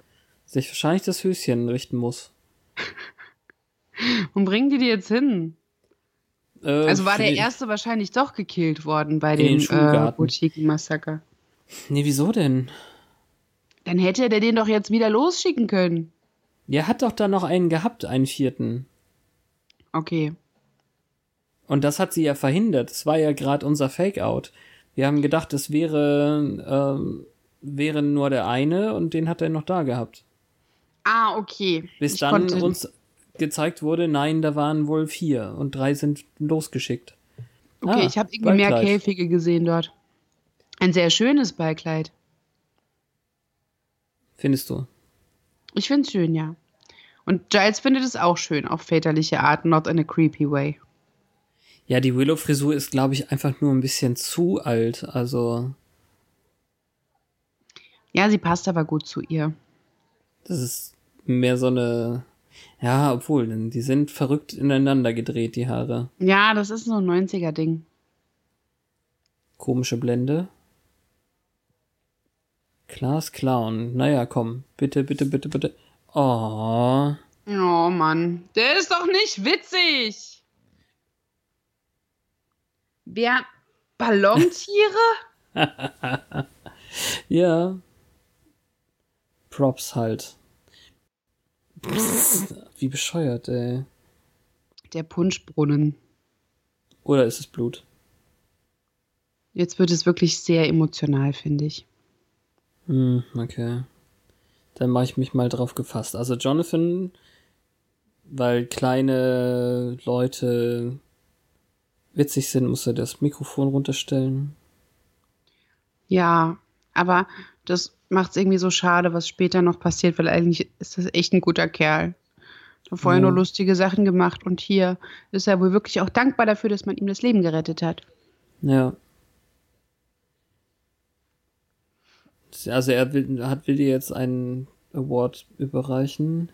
sich wahrscheinlich das Höschen richten muss. Und bringen die die jetzt hin? Äh, Also war der erste wahrscheinlich doch gekillt worden bei dem äh. Boutiquen-Massaker. Nee, wieso denn? Dann hätte der den doch jetzt wieder losschicken können. Er hat doch da noch einen gehabt, einen vierten. Okay. Und das hat sie ja verhindert. Das war ja gerade unser Fake-Out. Wir haben gedacht, es wäre, ähm, wäre nur der eine und den hat er noch da gehabt. Ah, okay. Bis Ich dann uns gezeigt wurde, nein, da waren wohl vier und drei sind losgeschickt. Okay, Ah, ich habe irgendwie mehr. Käfige gesehen dort. Ein sehr schönes Ballkleid. Findest du? Ich find's schön, ja. Und Giles findet es auch schön, auf väterliche Art, not in a creepy way. Ja, die Willow-Frisur ist, glaube ich, einfach nur ein bisschen zu alt. Also, Ja, sie passt aber gut zu ihr. das ist mehr so eine. Ja, obwohl, denn die sind verrückt ineinander gedreht, die Haare. Ja, das ist so ein 90er-Ding. Komische Blende. Klaas Clown. Naja, komm. Bitte, bitte, bitte, bitte. Oh. Oh Mann, der ist doch nicht witzig. Wer Ballontiere? Ja. Props halt. Psst, wie bescheuert, ey. Der Punschbrunnen. Oder ist es Blut? Jetzt wird es wirklich sehr emotional, finde ich. Hm, okay. Dann mache ich mich mal drauf gefasst. Also Jonathan, weil kleine Leute witzig sind, muss er das Mikrofon runterstellen. Ja, aber das macht es irgendwie so schade, was später noch passiert, weil eigentlich ist das echt ein guter Kerl. Hat vorher Ja. nur lustige Sachen gemacht und hier ist er wohl wirklich auch dankbar dafür, dass man ihm das Leben gerettet hat. Ja. Also er will, hat, will dir jetzt einen Award überreichen.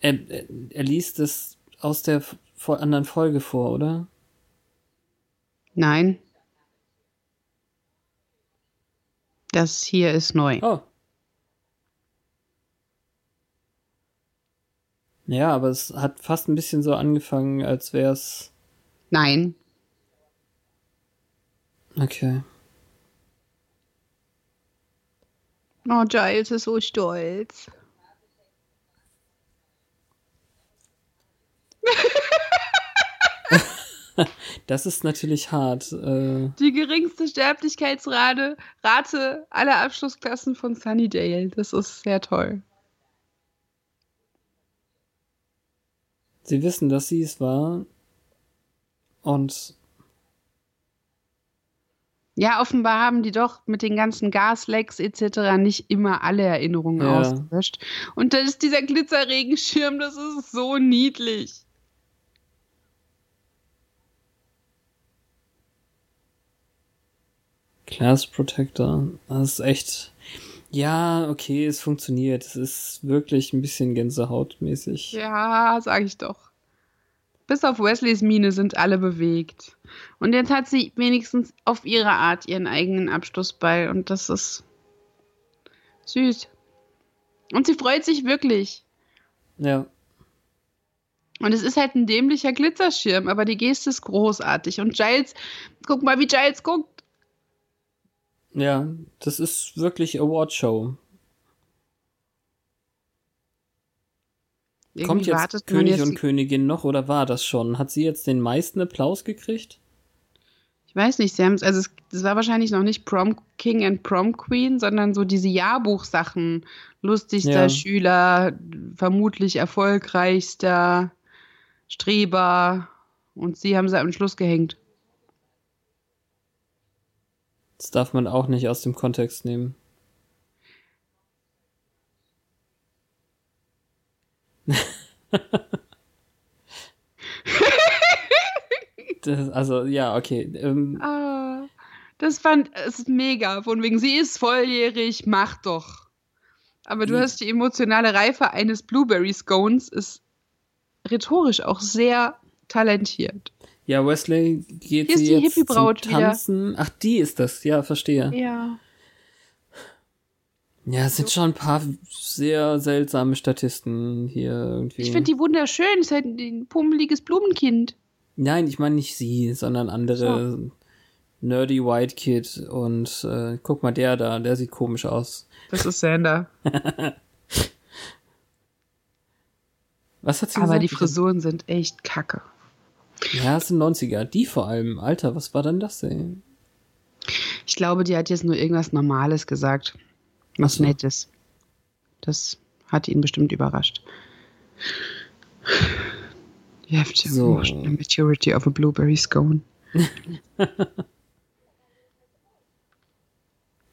Er, er, er liest es aus der anderen Folge vor, oder? Nein. Das hier ist neu. Oh. Ja, aber es hat fast ein bisschen so angefangen, als wäre es. Nein. Okay. Oh, Giles ist so stolz. das ist natürlich hart. Äh Die geringste Sterblichkeitsrate Rate aller Abschlussklassen von Sunnydale. Das ist sehr toll. Sie wissen, dass sie es war. Und. Ja, offenbar haben die doch mit den ganzen Gaslecks etc. nicht immer alle Erinnerungen ja. ausgelöscht. Und da ist dieser Glitzerregenschirm, das ist so niedlich. Class Protector. Das ist echt. Ja, okay, es funktioniert. Es ist wirklich ein bisschen Gänsehautmäßig. Ja, sag ich doch. Bis auf Wesleys Mine sind alle bewegt. Und jetzt hat sie wenigstens auf ihre Art ihren eigenen Abschlussball und das ist süß. Und sie freut sich wirklich. Ja. Und es ist halt ein dämlicher Glitzerschirm, aber die Geste ist großartig. Und Giles, guck mal, wie Giles guckt. Ja, das ist wirklich Awardshow. Kommt jetzt König jetzt und Königin noch oder war das schon? Hat sie jetzt den meisten Applaus gekriegt? Ich weiß nicht, sie haben also es, das war wahrscheinlich noch nicht Prom King and Prom Queen, sondern so diese Jahrbuchsachen. Lustigster ja. Schüler, vermutlich erfolgreichster Streber. Und sie haben sie am Schluss gehängt. Das darf man auch nicht aus dem Kontext nehmen. das, also, ja, okay. Ähm, ah, das fand es ist mega. Von wegen, sie ist volljährig, mach doch. Aber du hast die emotionale Reife eines Blueberry Scones, ist rhetorisch auch sehr talentiert. Ja, Wesley geht Hier sie jetzt zum Tanzen. Wieder. Ach, die ist das. Ja, verstehe. Ja. Ja, es sind schon ein paar sehr seltsame Statisten hier irgendwie. Ich finde die wunderschön. Es ist halt ein pummeliges Blumenkind. Nein, ich meine nicht sie, sondern andere so. Nerdy White Kid und äh, guck mal der da, der sieht komisch aus. Das ist Sander. Was hat sie Aber gesagt? die Frisuren sind echt kacke. Ja, es sind 90er. Die vor allem. Alter, was war denn das denn? Ich glaube, die hat jetzt nur irgendwas Normales gesagt. Was so. Nettes. Das hat ihn bestimmt überrascht. You have to so. the maturity of a blueberry scone.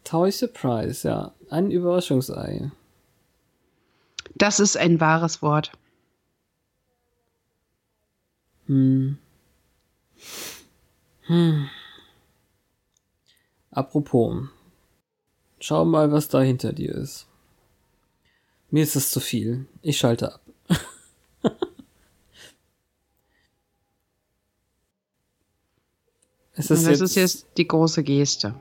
Toy Surprise, ja. Ein Überraschungsei. Das ist ein wahres Wort. Hm. Hm. Apropos. Schau mal, was da hinter dir ist. Mir ist es zu viel. Ich schalte ab. es ist das jetzt, ist jetzt die große Geste.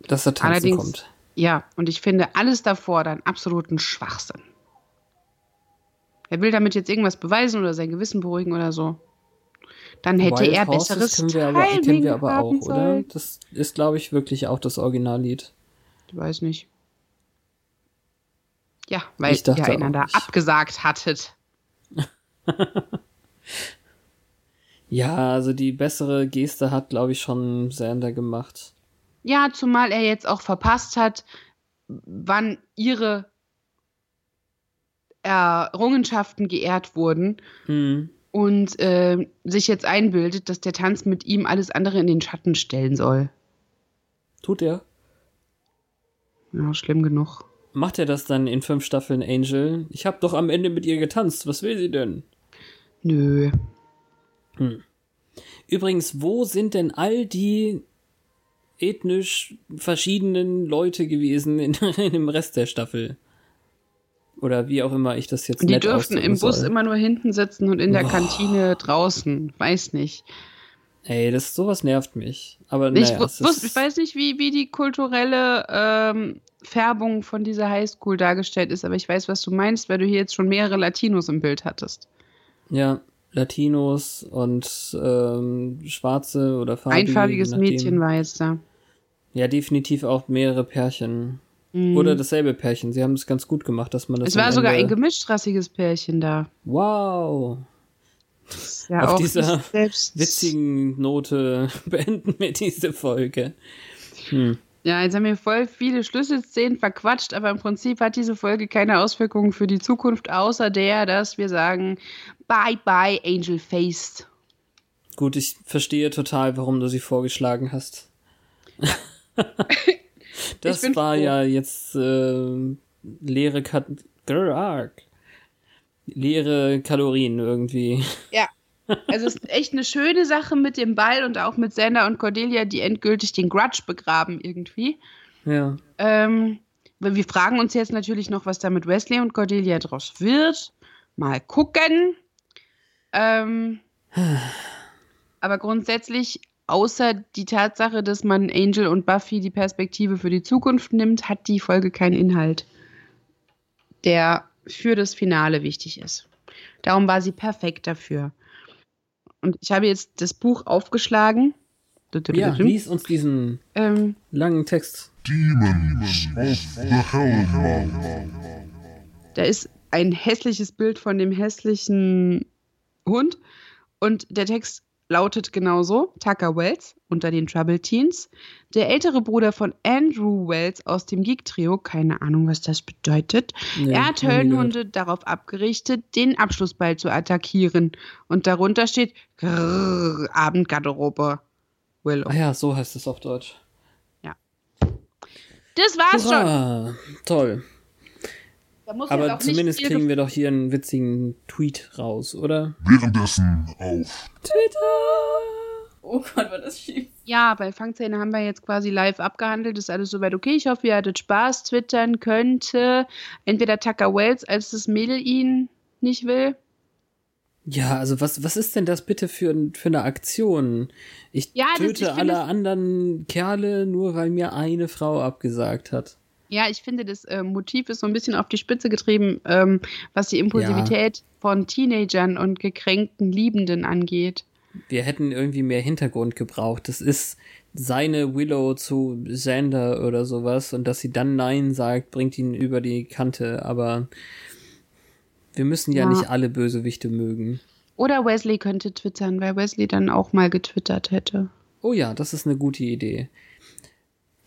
Dass er tanzen Allerdings, kommt. Ja, und ich finde alles davor dann absoluten Schwachsinn. Er will damit jetzt irgendwas beweisen oder sein Gewissen beruhigen oder so. Dann hätte Wild er Horses besseres kennen wir aber, kennen wir aber auch, oder? Das ist, glaube ich, wirklich auch das Originallied. Ich weiß nicht. Ja, weil ihr einander abgesagt hattet. ja, also die bessere Geste hat, glaube ich, schon Sander gemacht. Ja, zumal er jetzt auch verpasst hat, wann ihre Errungenschaften geehrt wurden mhm. Und äh, sich jetzt einbildet, dass der Tanz mit ihm alles andere in den Schatten stellen soll. Tut er? Ja, schlimm genug. Macht er das dann in fünf Staffeln Angel? Ich hab doch am Ende mit ihr getanzt. Was will sie denn? Nö. Hm. Übrigens, wo sind denn all die ethnisch verschiedenen Leute gewesen in, in dem Rest der Staffel? Oder wie auch immer ich das jetzt Die dürften im Bus soll. immer nur hinten sitzen und in der Boah. Kantine draußen. Weiß nicht. Ey, das sowas nervt mich. Aber ich, naja, wusste, ich weiß nicht, wie, wie die kulturelle ähm, Färbung von dieser Highschool dargestellt ist, aber ich weiß, was du meinst, weil du hier jetzt schon mehrere Latinos im Bild hattest. Ja, Latinos und ähm, Schwarze oder Farbige. Einfarbiges Mädchen war jetzt da. Ja, definitiv auch mehrere Pärchen. Mhm. Oder dasselbe Pärchen. Sie haben es ganz gut gemacht, dass man das. Es war sogar ein gemischtrassiges Pärchen da. Wow. Ja, Auf dieser witzigen Note beenden wir diese Folge. Hm. Ja, jetzt haben wir voll viele Schlüsselszenen verquatscht, aber im Prinzip hat diese Folge keine Auswirkungen für die Zukunft, außer der, dass wir sagen, bye bye, Angel Faced. Gut, ich verstehe total, warum du sie vorgeschlagen hast. das war froh. ja jetzt äh, leere Kat leere Kalorien irgendwie. Ja. Also es ist echt eine schöne Sache mit dem Ball und auch mit Sander und Cordelia, die endgültig den Grudge begraben irgendwie. Ja. Ähm, wir fragen uns jetzt natürlich noch, was da mit Wesley und Cordelia draus wird. Mal gucken. Ähm, aber grundsätzlich, außer die Tatsache, dass man Angel und Buffy die Perspektive für die Zukunft nimmt, hat die Folge keinen Inhalt, der für das Finale wichtig ist. Darum war sie perfekt dafür. Und ich habe jetzt das Buch aufgeschlagen. Ja, lies uns diesen ähm, langen Text. Demons of the Hellmouth. Da ist ein hässliches Bild von dem hässlichen Hund und der Text lautet genauso: Tucker Wells unter den Trouble Teens, der ältere Bruder von Andrew Wells aus dem Geek-Trio, keine Ahnung, was das bedeutet. Nee, er hat Höllenhunde darauf abgerichtet, den Abschlussball zu attackieren. Und darunter steht Grrr, Abendgarderobe. Willow. Ah ja, so heißt es auf Deutsch. Ja. Das war's Hurra. schon. Toll. Aber zumindest kriegen wir doch hier einen witzigen Tweet raus, oder? Währenddessen auf Twitter. Oh Gott, war das schief. Ja, bei Fangzähne haben wir jetzt quasi live abgehandelt. Ist alles soweit okay. Ich hoffe, ihr hattet Spaß. Twittern könnte entweder Tucker Wells, als das Mädel ihn nicht will. Ja, also was, was ist denn das bitte für, für eine Aktion? Ich ja, töte das, ich alle anderen Kerle, nur weil mir eine Frau abgesagt hat. Ja, ich finde, das äh, Motiv ist so ein bisschen auf die Spitze getrieben, ähm, was die Impulsivität ja. von Teenagern und gekränkten Liebenden angeht. Wir hätten irgendwie mehr Hintergrund gebraucht. Das ist seine Willow zu Xander oder sowas und dass sie dann Nein sagt, bringt ihn über die Kante, aber wir müssen ja, ja. nicht alle Bösewichte mögen. Oder Wesley könnte twittern, weil Wesley dann auch mal getwittert hätte. Oh ja, das ist eine gute Idee.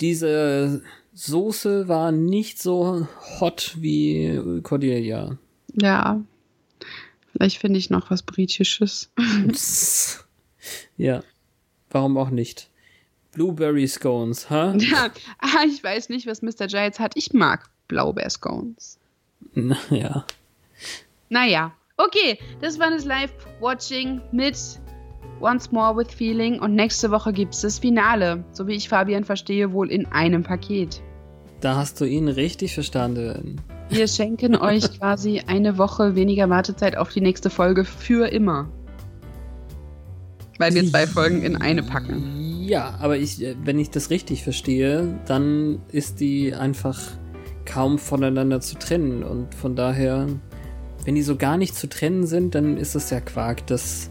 Diese Soße war nicht so hot wie Cordelia. Ja. Vielleicht finde ich noch was Britisches. ja. Warum auch nicht? Blueberry Scones, ha? Huh? Ja, ah, ich weiß nicht, was Mr. Giles hat. Ich mag Blaubeer Scones. Naja. Naja. Okay, das war das Live-Watching mit Once More with Feeling und nächste Woche gibt es das Finale, so wie ich Fabian verstehe, wohl in einem Paket. Da hast du ihn richtig verstanden. Wir schenken euch quasi eine Woche weniger Wartezeit auf die nächste Folge für immer. Weil wir zwei Folgen in eine packen. Ja, aber ich, äh, wenn ich das richtig verstehe, dann ist die einfach kaum voneinander zu trennen. Und von daher, wenn die so gar nicht zu trennen sind, dann ist das ja Quark. Das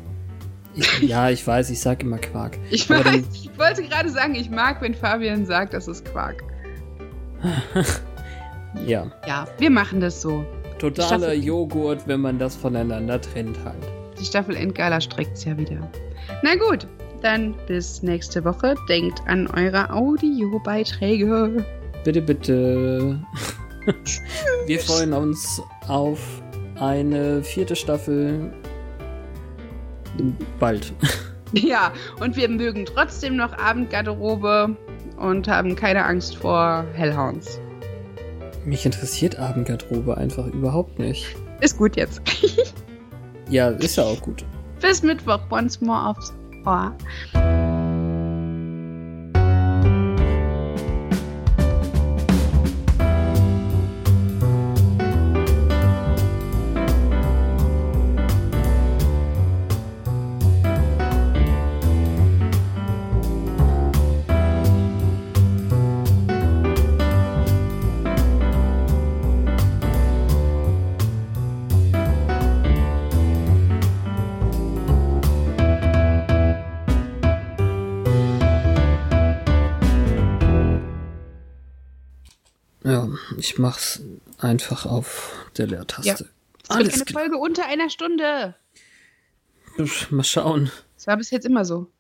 ich, ja, ich weiß, ich sag immer Quark. Ich, weiß, dann, ich wollte gerade sagen, ich mag, wenn Fabian sagt, das ist Quark. ja. Ja, wir machen das so. Totaler Joghurt, wenn man das voneinander trennt halt. Die Staffel Endgala streckt's ja wieder. Na gut, dann bis nächste Woche. Denkt an eure Audiobeiträge. Bitte, bitte. wir freuen uns auf eine vierte Staffel bald. Ja, und wir mögen trotzdem noch Abendgarderobe und haben keine Angst vor Hellhounds. Mich interessiert Abendgarderobe einfach überhaupt nicht. Ist gut jetzt. ja, ist ja auch gut. Bis Mittwoch. Once more aufs Ohr. Ich mach's einfach auf der Leertaste. Ja. Alles Eine klar. Folge unter einer Stunde. Mal schauen. Das war bis jetzt immer so.